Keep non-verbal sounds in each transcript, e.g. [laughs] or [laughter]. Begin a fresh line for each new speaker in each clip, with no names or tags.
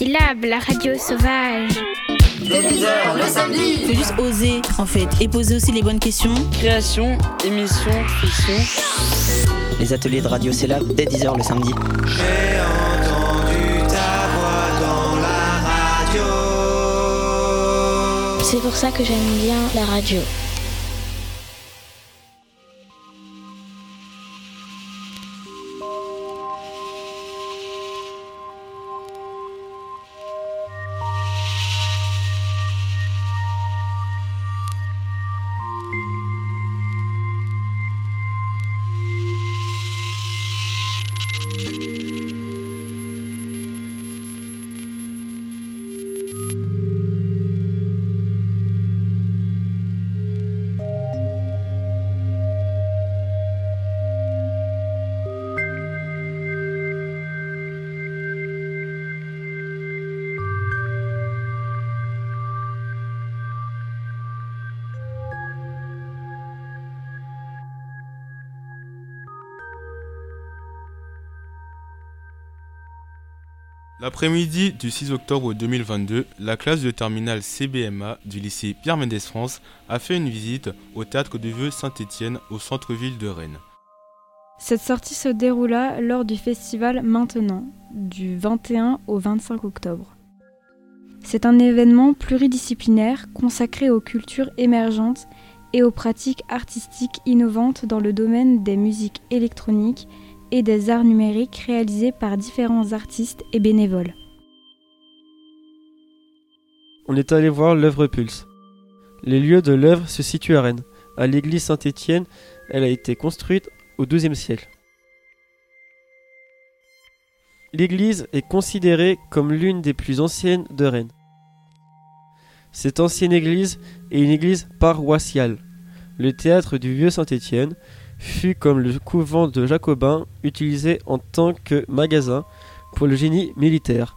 Syllab, la radio sauvage.
Dès 10h le samedi.
Faut juste oser en fait et poser aussi les bonnes questions.
Création, émission, fiction.
Les ateliers de radio Syllab dès 10h le samedi.
J'ai entendu ta voix dans la radio.
C'est pour ça que j'aime bien la radio.
L'après-midi du 6 octobre 2022, la classe de terminale CBMA du lycée Pierre Mendès France a fait une visite au théâtre de Vieux Saint-Étienne au centre-ville de Rennes.
Cette sortie se déroula lors du festival Maintenant, du 21 au 25 octobre. C'est un événement pluridisciplinaire consacré aux cultures émergentes et aux pratiques artistiques innovantes dans le domaine des musiques électroniques et des arts numériques réalisés par différents artistes et bénévoles.
On est allé voir l'œuvre Pulse. Les lieux de l'œuvre se situent à Rennes. À l'église Saint-Étienne, elle a été construite au XIIe siècle. L'église est considérée comme l'une des plus anciennes de Rennes. Cette ancienne église est une église paroissiale. Le théâtre du Vieux Saint-Étienne fut comme le couvent de Jacobins utilisé en tant que magasin pour le génie militaire.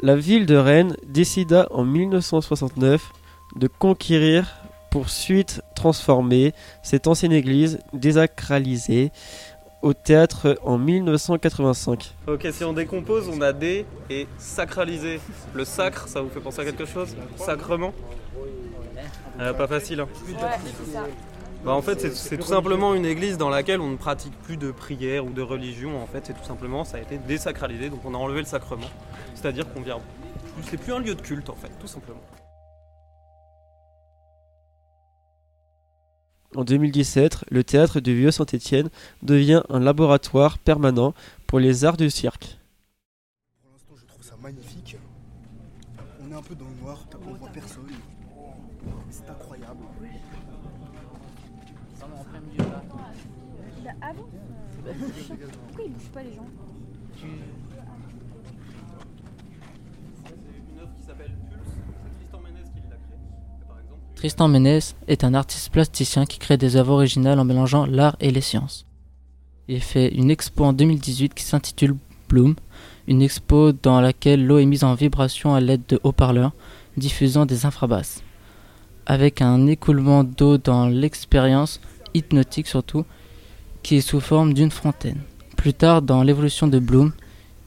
La ville de Rennes décida en 1969 de conquérir pour suite transformer cette ancienne église désacralisée au théâtre en 1985.
Ok, si on décompose, on a dé et sacralisé. Le sacre, ça vous fait penser à quelque chose? Sacrement? Euh, Pas facile, hein bah en fait, c'est tout simplement une église dans laquelle on ne pratique plus de prière ou de religion. En fait, c'est tout simplement, ça a été désacralisé, donc on a enlevé le sacrement. C'est-à-dire qu'on vient. C'est plus un lieu de culte, en fait, tout simplement.
En 2017, le théâtre du Vieux Saint-Étienne devient un laboratoire permanent pour les arts du cirque.
Pour l'instant, je trouve ça magnifique. On est un peu dans le noir, on voit personne. C'est incroyable.
Avant Pourquoi ils bougent pas les gens
C'est une œuvre qui s'appelle Pulse. C'est Tristan Ménez qui l'a créée. Par exemple,
Tristan Ménez est un artiste plasticien qui crée des œuvres originales en mélangeant l'art et les sciences. Il fait une expo en 2018 qui s'intitule Bloom, une expo dans laquelle l'eau est mise en vibration à l'aide de haut-parleurs diffusant des infrabasses. Avec un écoulement d'eau dans l'expérience, hypnotique surtout, qui est sous forme d'une fontaine. Plus tard, dans l'évolution de Bloom,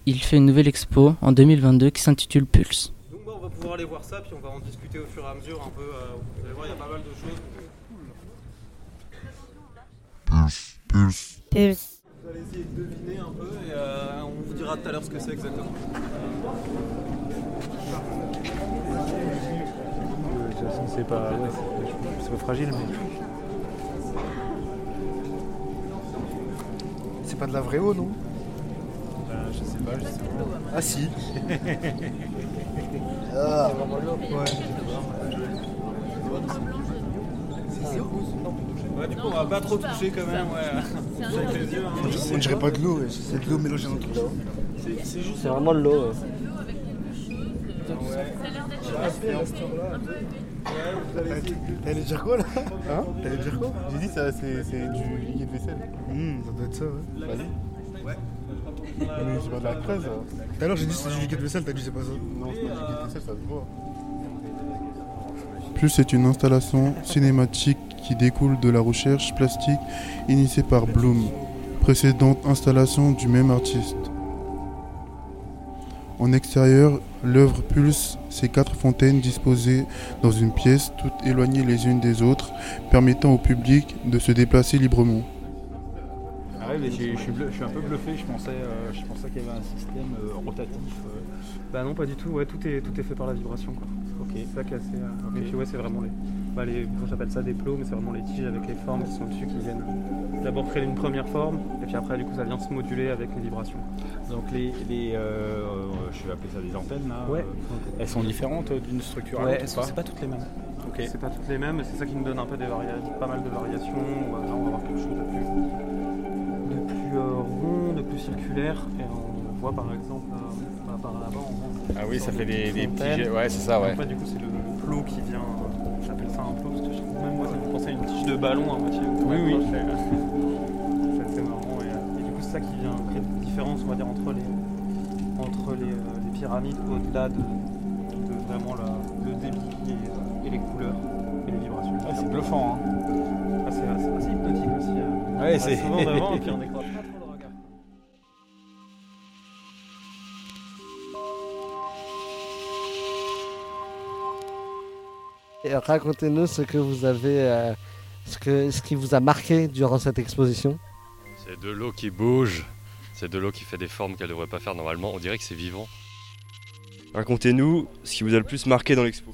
il fait une nouvelle expo en 2022 qui s'intitule Pulse.
Donc bah, on va pouvoir aller voir ça, puis on va en discuter au fur et à mesure un peu. euh, vous allez voir, il y a pas mal de choses.
Pulse, pulse.
Pulse.
Vous allez essayer de deviner un peu et euh, on vous dira tout à l'heure ce que c'est exactement.
De toute façon, c'est pas, ouais, pas fragile, mais.
Pas de la vraie eau, non
Ben, je sais pas, je sais pas.
Ah si. [laughs] ah. Ouais.
Ouais, du coup, on va pas trop toucher quand même, ouais. Avec les yeux, hein.
On dirait pas de l'eau, ouais. c'est de l'eau mélangée dans le truc.
C'est vraiment de l'eau.
T'allais dire quoi là
Hein T'allais dire quoi J'ai dit ça, c'est c'est du liquide vaisselle.
Hum, ça doit être ça, ouais.
Vas-y. Mais c'est pas de la creuse. ça.
Tout à l'heure j'ai dit c'est du liquide vaisselle, t'as dit c'est pas ça.
Non, c'est pas du liquide vaisselle, ça se voit.
Plus est une installation cinématique qui découle de la recherche plastique initiée par Bloom, précédente installation du même artiste. En extérieur, l'œuvre pulse ces quatre fontaines disposées dans une pièce, toutes éloignées les unes des autres, permettant au public de se déplacer librement.
Ah ouais, je, suis- je un peu bluffé, je pensais, euh, je pensais qu'il y avait un système euh, rotatif. euh.
Bah non, pas du tout. Ouais, tout est, tout est fait par la vibration. Quoi.
Ok.
C'est ça qui est assez. euh,
Ok.
Et puis ouais, c'est vraiment les. Bah, les j'appelle ça des plots, mais c'est vraiment les tiges avec les formes qui sont dessus qui viennent d'abord créer une première forme, et puis après, du coup, ça vient se moduler avec les vibrations.
Donc les, les euh, je vais appeler ça des antennes là.
Ouais.
euh, elles sont différentes d'une structure à
Ouais,
l'autre
c'est pas toutes les mêmes.
Ok.
C'est pas toutes les mêmes, et c'est ça qui nous donne un peu des pas mal de variations. où, euh, Là, on va avoir quelque chose de plus, de plus euh, rond, de plus circulaire, et on voit par exemple euh, bah, par là-bas,
Ah oui, ça fait
de
des- des petits ouais, c'est ça, ouais.
En fait, du coup, c'est le plot qui vient. Euh, J'appelle ça un plot parce que je trouve même moi, ça me fait penser à une tige de ballon à moitié.
Oui, oui.
C'est c'est assez marrant, et, euh, et du coup, c'est ça qui vient créer une différence, on va dire, entre les, entre les, euh, les pyramides au-delà de, de vraiment la- le débit et, euh, et les couleurs et les vibrations.
Ah, c'est bluffant. Hein.
Ah, c'est assez, hypnotique aussi. euh.
Ouais, c'est-
reste souvent devant et puis on décroche [laughs]
Racontez-nous ce que vous avez, euh, ce, que, ce qui vous a marqué durant cette exposition.
C'est de l'eau qui bouge, c'est de l'eau qui fait des formes qu'elle ne devrait pas faire normalement. On dirait que c'est vivant.
Racontez-nous ce qui vous a le plus marqué dans l'expo.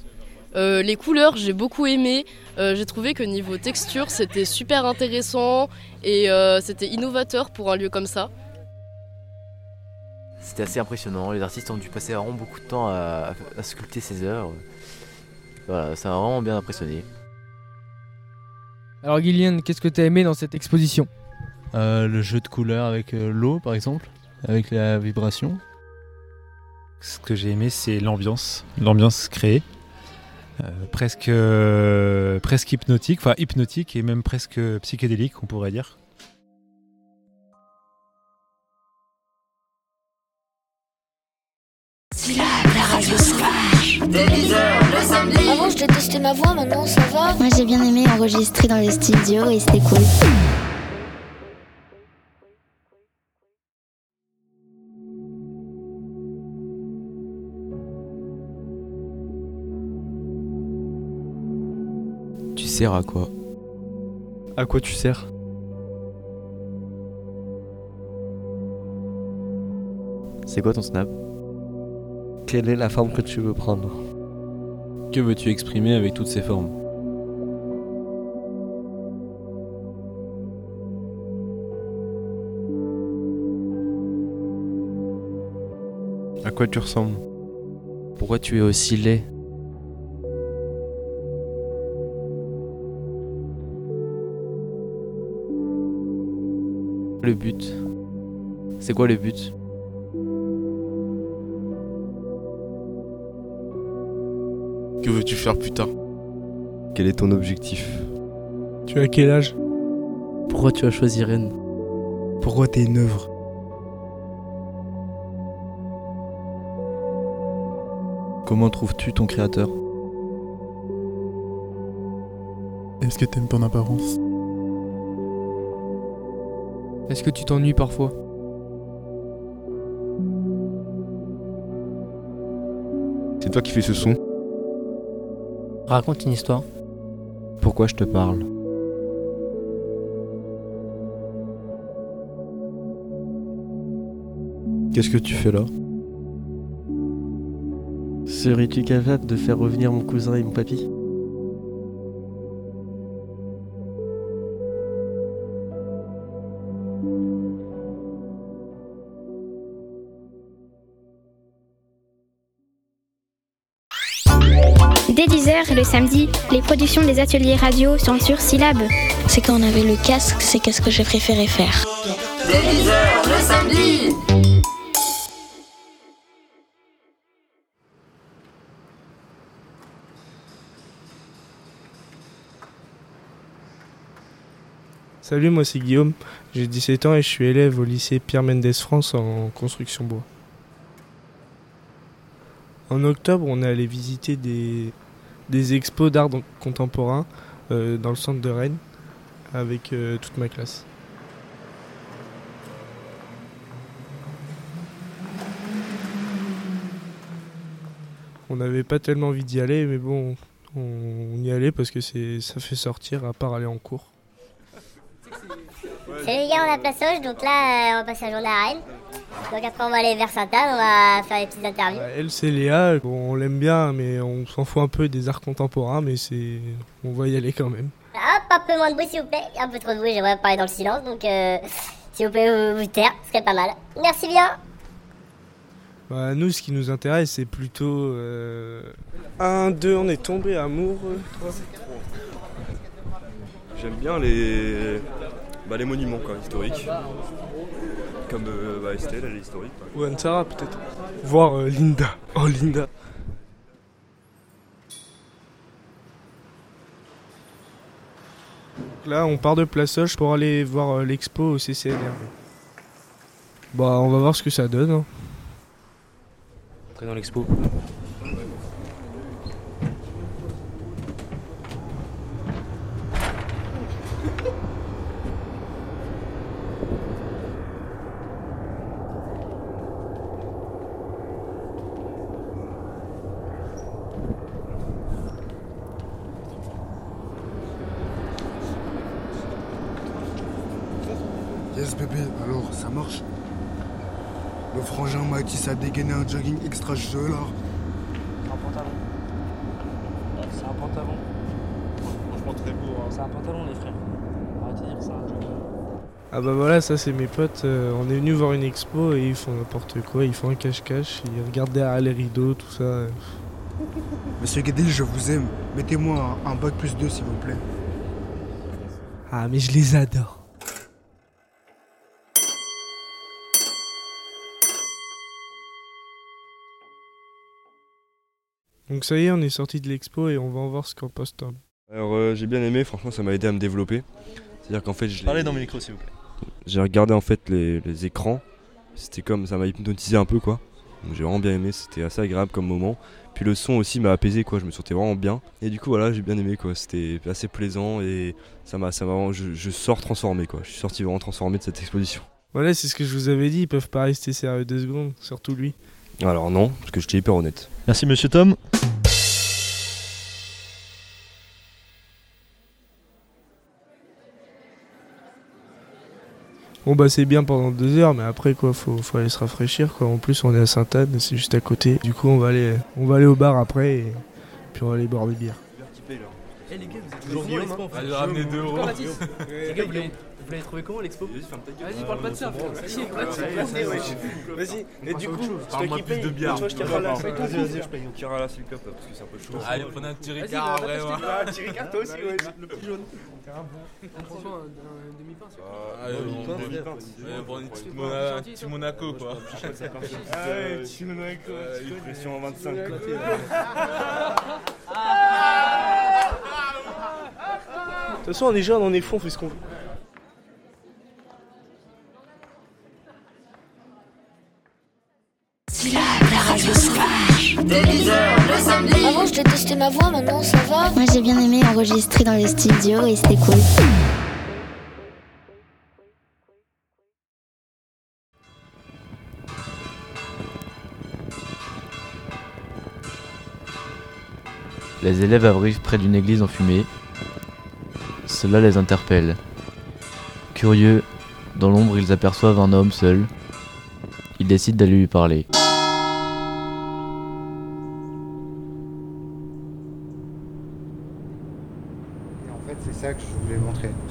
Euh, les couleurs, j'ai beaucoup aimé. Euh, j'ai trouvé que niveau texture, c'était super intéressant et euh, c'était innovateur pour un lieu comme ça.
C'était assez impressionnant. Les artistes ont dû passer vraiment beaucoup de temps à, à sculpter ces œuvres. Voilà, ça m'a vraiment bien impressionné.
Alors Gillian, qu'est-ce que tu as aimé dans cette exposition?
Euh, le jeu de couleurs avec euh, l'eau, par exemple, avec la vibration.
Ce que j'ai aimé, c'est l'ambiance, l'ambiance créée. Euh, presque, euh, presque hypnotique, enfin hypnotique et même presque psychédélique, on pourrait dire.
Sauvage. Dès 10h le samedi.
Avant, je détestais ma voix, maintenant ça va. Moi, j'ai bien aimé enregistrer dans les studios et c'était cool.
Tu sers à quoi?
À quoi tu sers?
C'est quoi ton snap?
Quelle est la forme que tu veux prendre?
Que veux-tu exprimer avec toutes ces formes?
À quoi tu ressembles?
Pourquoi tu es aussi laid? Le but. C'est quoi le but?
Que veux-tu faire plus tard Quel est ton objectif
Tu as quel âge
Pourquoi tu as choisi Rennes
Pourquoi t'es une œuvre
Comment trouves-tu ton créateur
Est-ce que t'aimes ton apparence
Est-ce que tu t'ennuies parfois
C'est toi qui fais ce son
Raconte une histoire.
Pourquoi je te parle?
Qu'est-ce que tu fais là?
Serais-tu capable de faire revenir mon cousin et mon papy?
Dès 10h le samedi, les productions des ateliers radio sont sur Syllab. C'est quand on avait le casque, c'est qu'est-ce que j'ai préféré faire.
Dès 10h le samedi.
Salut, moi c'est Guillaume, j'ai 17 ans et je suis élève au lycée Pierre Mendès France en construction bois. En octobre, on est allé visiter des, des expos d'art contemporain euh, dans le centre de Rennes avec euh, toute ma classe. On n'avait pas tellement envie d'y aller, mais bon, on, y allait parce que ça fait sortir à part aller en cours.
Salut les gars, on a Place donc là, euh, on va passer la journée à Rennes. Donc après, on va aller vers Sainte-Anne, on va faire des petites interviews.
elle, c'est Léa. Bon, on l'aime bien, mais on s'en fout un peu des arts contemporains, mais c'est, on va y aller quand même.
Hop, un peu moins de bruit s'il vous plaît. Un peu trop de bruit, j'aimerais parler dans le silence, donc euh, s'il vous plaît, vous, vous taire, ce serait pas mal. Merci bien.
Bah, nous, ce qui nous intéresse, c'est plutôt. Euh... Un, deux, on est tombé amoureux.
J'aime bien les, bah, les monuments quoi, historiques. Comme euh, bah, Estelle, elle est historique.
Ou Antara peut-être. Voir euh, Linda. Oh Linda. Là, on part de Place pour aller voir euh, l'expo au CCNR. Bah, on va voir ce que ça donne. Hein.
dans l'expo.
Yes bébé, alors ça marche Le frangin m'a dit ça a dégainé un jogging extra jeu là.
C'est un pantalon. C'est un pantalon.
Franchement très beau. Hein.
C'est un pantalon les frères. Arrêtez de dire ça un jogging.
Ah bah voilà, ça c'est mes potes. euh, on est venu voir une expo et ils font n'importe quoi. Ils font un cache-cache, ils regardent derrière les rideaux, tout ça. [laughs]
Monsieur Guedel, je vous aime. Mettez-moi un, un bac plus 2 s'il vous plaît.
Ah mais je les adore. Donc ça y est, on est sorti de l'expo et on va en voir ce qu'en pense Tom.
Alors euh, j'ai bien aimé, franchement ça m'a aidé à me développer. C'est-à-dire qu'en fait, je
Parlez dans le micro, s'il vous plaît.
J'ai regardé en fait les, les écrans. C'était comme ça m'a hypnotisé un peu quoi. Donc j'ai vraiment bien aimé, c'était assez agréable comme moment. Puis le son aussi m'a apaisé quoi, je me sentais vraiment bien. Et du coup voilà, j'ai bien aimé quoi, c'était assez plaisant et ça m'a ça m'a vraiment- je, je sors transformé quoi. Je suis sorti vraiment transformé de cette exposition.
Voilà, c'est ce que je vous avais dit, ils peuvent pas rester sérieux deux secondes, surtout lui.
Alors non, parce que j'étais hyper honnête.
Merci, monsieur Tom.
Bon bah c'est bien pendant deux heures, mais après quoi, faut, faut aller se rafraîchir quoi. En plus on est à Sainte-Anne, c'est juste à côté. Du coup on va aller, on va aller au bar après et puis on va aller boire des bières.
Eh les gars, vous êtes
Toujours hein. euros.
Les gars, vous l'avez- vous l'avez trouvé comment l'expo Vas-y, parle pas de ça, frère. Vas-y, vas-y.
Vas-y,
et du coup,
Parle-moi plus de bière.
Toi, je.
Vas-y, vas-y, je paye une Kira là s'il te plaît parce que c'est un peu chaud.
Allez, prenez un petit Ricard
des-
Ah, petit Ricard, toi aussi, ouais, le plus jaune.
Franchement, un un demi-pain, c'est
Ah, pour une petite Mona- petit Monaco quoi.
Ah ouais, petit Monaco.
Euh, [laughs]
tu connais.
pression en 25
Ouais,
côté,
De toute façon, on est jeunes, on est fond, on fait ce qu'on veut.
Dès 10h le samedi.
Avant, je détestais ma voix, maintenant ça va. Moi, j'ai bien aimé enregistrer dans les studios et c'était cool.
Les élèves arrivent près d'une église enfumée. Cela les interpelle. Curieux, dans l'ombre ils aperçoivent un homme seul. Ils décident d'aller lui parler.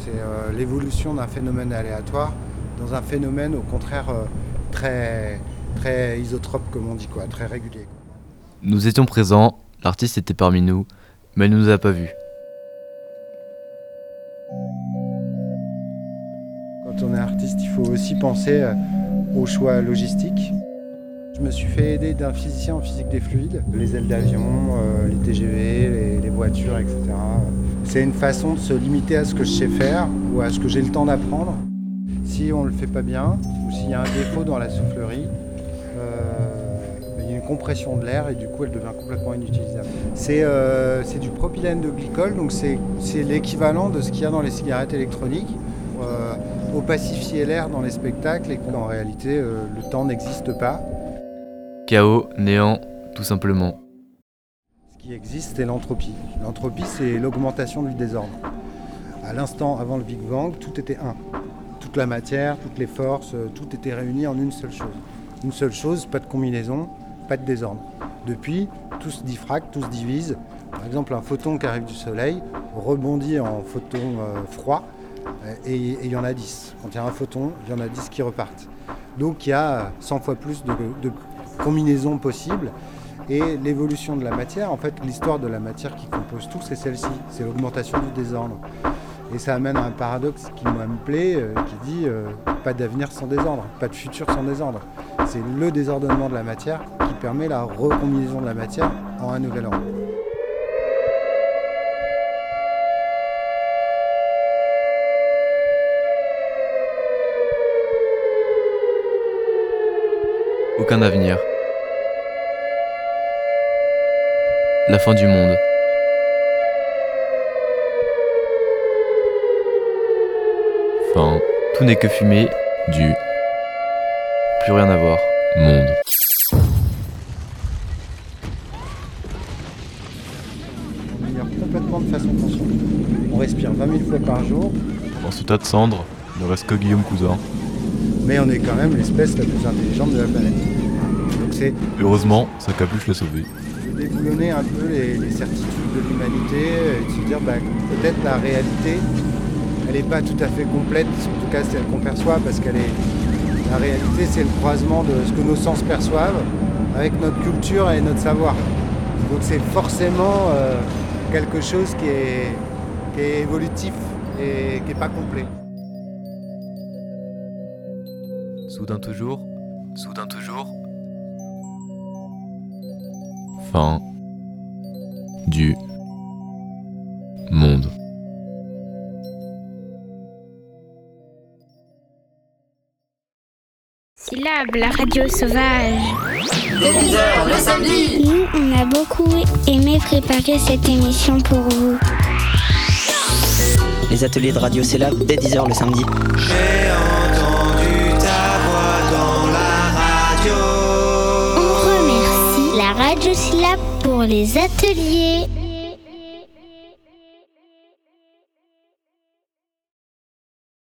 C'est euh, l'évolution d'un phénomène aléatoire dans un phénomène au contraire euh, très, très isotrope, comme on dit, quoi, très régulier. quoi.
Nous étions présents, l'artiste était parmi nous, mais elle ne nous a pas vus.
Quand on est artiste, il faut aussi penser euh, aux choix logistiques. Je me suis fait aider d'un physicien en physique des fluides, les ailes d'avion, les TGV, les, les voitures, etc. C'est une façon de se limiter à ce que je sais faire ou à ce que j'ai le temps d'apprendre. Si on ne le fait pas bien ou s'il y a un défaut dans la soufflerie, euh, il y a une compression de l'air et du coup elle devient complètement inutilisable. C'est euh, du propylène de glycol, donc c'est c'est l'équivalent de ce qu'il y a dans les cigarettes électroniques. Euh, opacifier l'air dans les spectacles et qu'en réalité euh, le temps n'existe pas.
Chaos, néant, tout simplement.
Qui existe, c'est l'entropie. L'entropie, c'est l'augmentation du désordre. À l'instant avant le Big Bang, tout était un. Toute la matière, toutes les forces, euh, tout était réuni en une seule chose. Une seule chose, pas de combinaison, pas de désordre. Depuis, tout se diffracte, tout se divise. Par exemple, un photon qui arrive du Soleil rebondit en photon euh, froid euh, et il y en a 10. Quand il y a un photon, il y en a 10 qui repartent. Donc il y a 100 fois plus de combinaisons possibles. Et l'évolution de la matière, en fait, l'histoire de la matière qui compose tout, c'est celle-ci. C'est l'augmentation du désordre. Et ça amène à un paradoxe qui moi me plaît, euh, qui dit euh, pas d'avenir sans désordre, pas de futur sans désordre. C'est le désordonnement de la matière qui permet la recombinaison de la matière en un nouvel ordre.
Aucun avenir. La fin du monde. Fin. Tout n'est que fumée, du. Plus rien à voir. Monde.
Complètement de façon consciente. On respire 20 000 fois par jour,
Dans ce tas de cendres, ne reste que Guillaume Cousin.
mais on est quand même l'espèce la plus intelligente de la planète. Donc c'est
Heureusement, sa capuche l'a sauvé.
Déboulonner un peu les, les certitudes de l'humanité et de se dire bah, peut-être la réalité, elle n'est pas tout à fait complète, en tout cas celle qu'on perçoit, parce qu'elle est. La réalité, c'est le croisement de ce que nos sens perçoivent avec notre culture et notre savoir. Donc c'est forcément euh, quelque chose qui est, qui est évolutif et qui n'est pas complet.
Soudain toujours. Soudain toujours. Fin. Du. Monde.
Syllabe, la radio sauvage.
Dès 10h le samedi.
Nous, on a beaucoup aimé préparer cette émission pour vous.
Les ateliers de radio Célab dès 10h le samedi.
J'ai
Syllabe pour les ateliers.